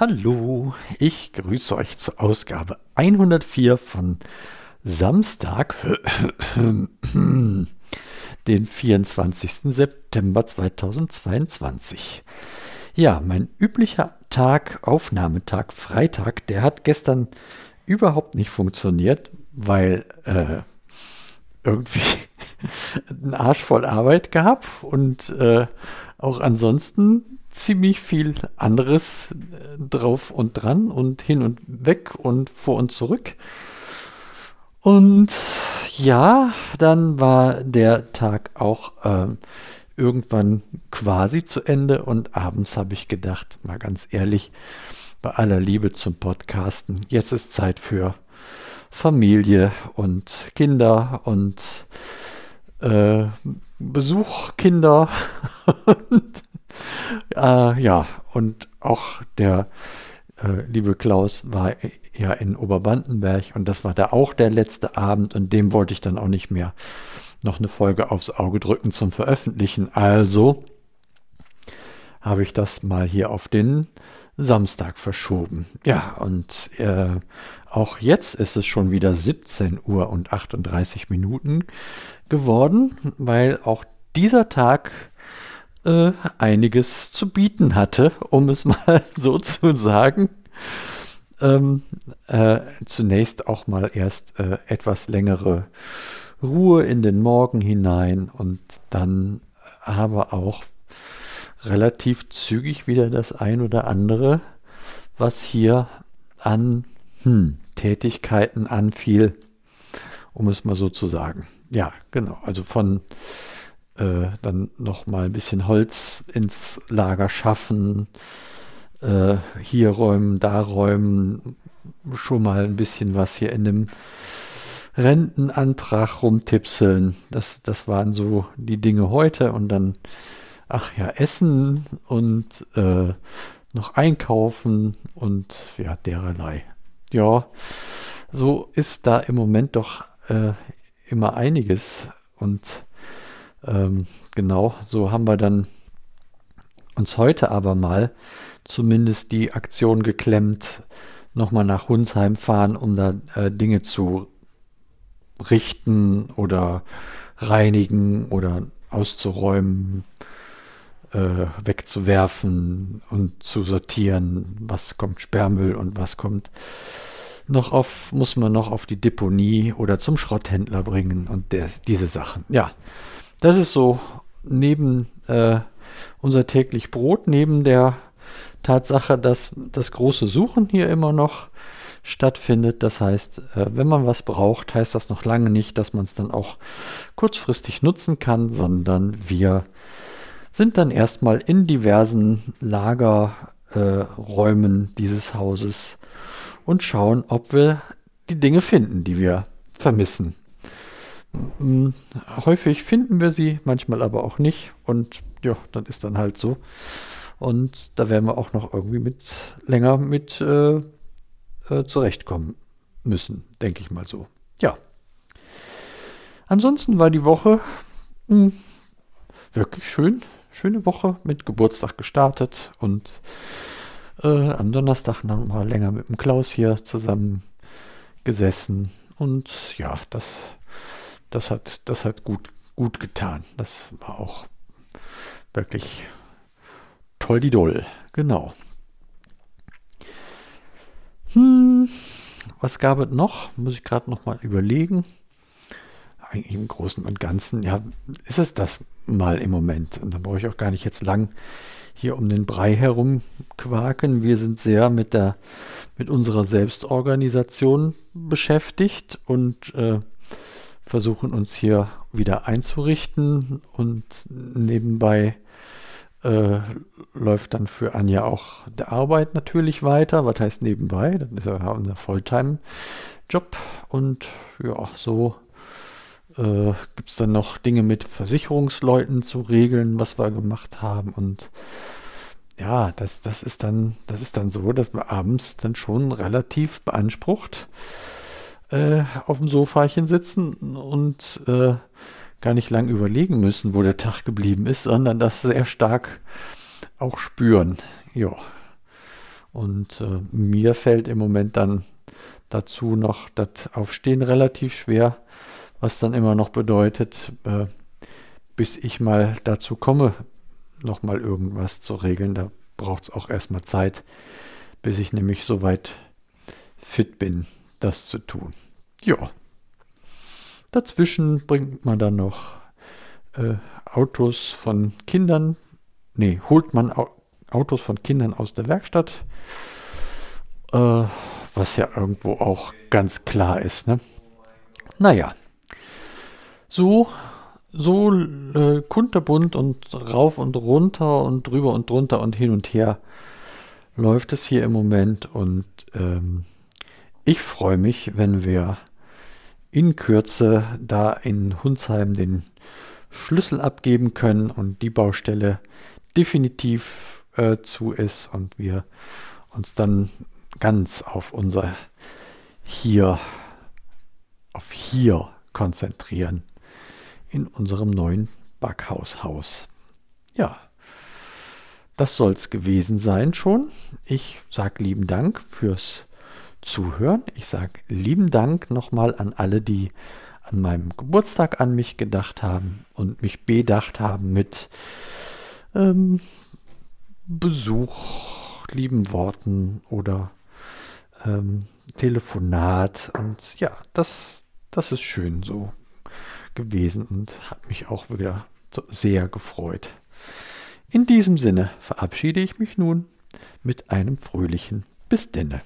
Hallo, ich grüße euch zur Ausgabe 104 von Samstag, den 24. September 2022. Ja, mein üblicher Tag, Aufnahmetag, Freitag, der hat gestern überhaupt nicht funktioniert, weil äh, irgendwie ein Arsch voll Arbeit gehabt und äh, auch ansonsten ziemlich viel anderes äh, drauf und dran und hin und weg und vor und zurück. Und ja, dann war der Tag auch äh, irgendwann quasi zu Ende und abends habe ich gedacht, mal ganz ehrlich, bei aller Liebe zum Podcasten, jetzt ist Zeit für Familie und Kinder und äh, Besuch Kinder und äh, ja, und auch der äh, liebe Klaus war ja in Oberbandenberg und das war da auch der letzte Abend und dem wollte ich dann auch nicht mehr noch eine Folge aufs Auge drücken zum Veröffentlichen. Also habe ich das mal hier auf den Samstag verschoben. Ja, und äh, auch jetzt ist es schon wieder 17 Uhr und 38 Minuten geworden, weil auch dieser Tag äh, einiges zu bieten hatte, um es mal so zu sagen. Ähm, äh, zunächst auch mal erst äh, etwas längere Ruhe in den Morgen hinein und dann aber auch relativ zügig wieder das ein oder andere, was hier an hm, Tätigkeiten anfiel, um es mal so zu sagen. Ja, genau. Also von äh, dann noch mal ein bisschen Holz ins Lager schaffen, äh, hier räumen, da räumen, schon mal ein bisschen was hier in dem Rentenantrag rumtipseln. Das, das waren so die Dinge heute und dann, ach ja, Essen und äh, noch einkaufen und ja, dererlei. Ja, so ist da im Moment doch äh, immer einiges und ähm, genau, so haben wir dann uns heute aber mal zumindest die Aktion geklemmt, nochmal nach Hunsheim fahren, um da äh, Dinge zu richten oder reinigen oder auszuräumen, äh, wegzuwerfen und zu sortieren, was kommt Sperrmüll und was kommt noch auf, muss man noch auf die Deponie oder zum Schrotthändler bringen und der, diese Sachen. Ja, das ist so neben äh, unser täglich Brot, neben der Tatsache, dass das große Suchen hier immer noch stattfindet. Das heißt, äh, wenn man was braucht, heißt das noch lange nicht, dass man es dann auch kurzfristig nutzen kann, sondern wir sind dann erstmal in diversen Lagerräumen äh, dieses Hauses und schauen, ob wir die Dinge finden, die wir vermissen. Mm, häufig finden wir sie, manchmal aber auch nicht. Und ja, dann ist dann halt so. Und da werden wir auch noch irgendwie mit länger mit äh, äh, zurechtkommen müssen, denke ich mal so. Ja. Ansonsten war die Woche mh, hm, wirklich schön. Schöne Woche mit Geburtstag gestartet und äh, am Donnerstag noch mal länger mit dem Klaus hier zusammen gesessen. Und ja, das das hat, das hat gut, gut getan. Das war auch wirklich toll die Doll. Genau. Hm, was gab es noch? Muss ich gerade noch mal überlegen. Eigentlich im Großen und Ganzen, ja, ist es das mal im Moment. Und da brauche ich auch gar nicht jetzt lang hier um den Brei herum quaken. Wir sind sehr mit der, mit unserer Selbstorganisation beschäftigt und äh, versuchen uns hier wieder einzurichten und nebenbei äh, läuft dann für Anja auch der Arbeit natürlich weiter. Was heißt nebenbei? Dann ist er unser Volltime-Job und ja, so äh, gibt es dann noch Dinge mit Versicherungsleuten zu regeln, was wir gemacht haben und ja, das, das ist dann, das ist dann so, dass man abends dann schon relativ beansprucht äh, auf dem Sofachen sitzen und äh, gar nicht lang überlegen müssen, wo der Tag geblieben ist, sondern das sehr stark auch spüren. Ja. Und äh, mir fällt im Moment dann dazu noch das Aufstehen relativ schwer, was dann immer noch bedeutet, äh, bis ich mal dazu komme, nochmal irgendwas zu regeln. Da braucht es auch erstmal Zeit, bis ich nämlich soweit fit bin, das zu tun. Ja. Dazwischen bringt man dann noch äh, Autos von Kindern, nee, holt man Autos von Kindern aus der Werkstatt, äh, was ja irgendwo auch ganz klar ist. Ne? Naja, so, so äh, kunterbunt und rauf und runter und drüber und drunter und hin und her läuft es hier im Moment und ähm, ich freue mich, wenn wir in Kürze da in Hunsheim den Schlüssel abgeben können und die Baustelle definitiv äh, zu ist und wir uns dann ganz auf unser Hier, auf Hier konzentrieren in unserem neuen Backhaushaus. Ja, das soll es gewesen sein schon. Ich sage lieben Dank fürs Zuhören. Ich sage lieben Dank nochmal an alle, die an meinem Geburtstag an mich gedacht haben und mich bedacht haben mit ähm, Besuch, lieben Worten oder ähm, Telefonat. Und ja, das, das ist schön so gewesen und hat mich auch wieder so sehr gefreut. In diesem Sinne verabschiede ich mich nun mit einem fröhlichen Bis denne.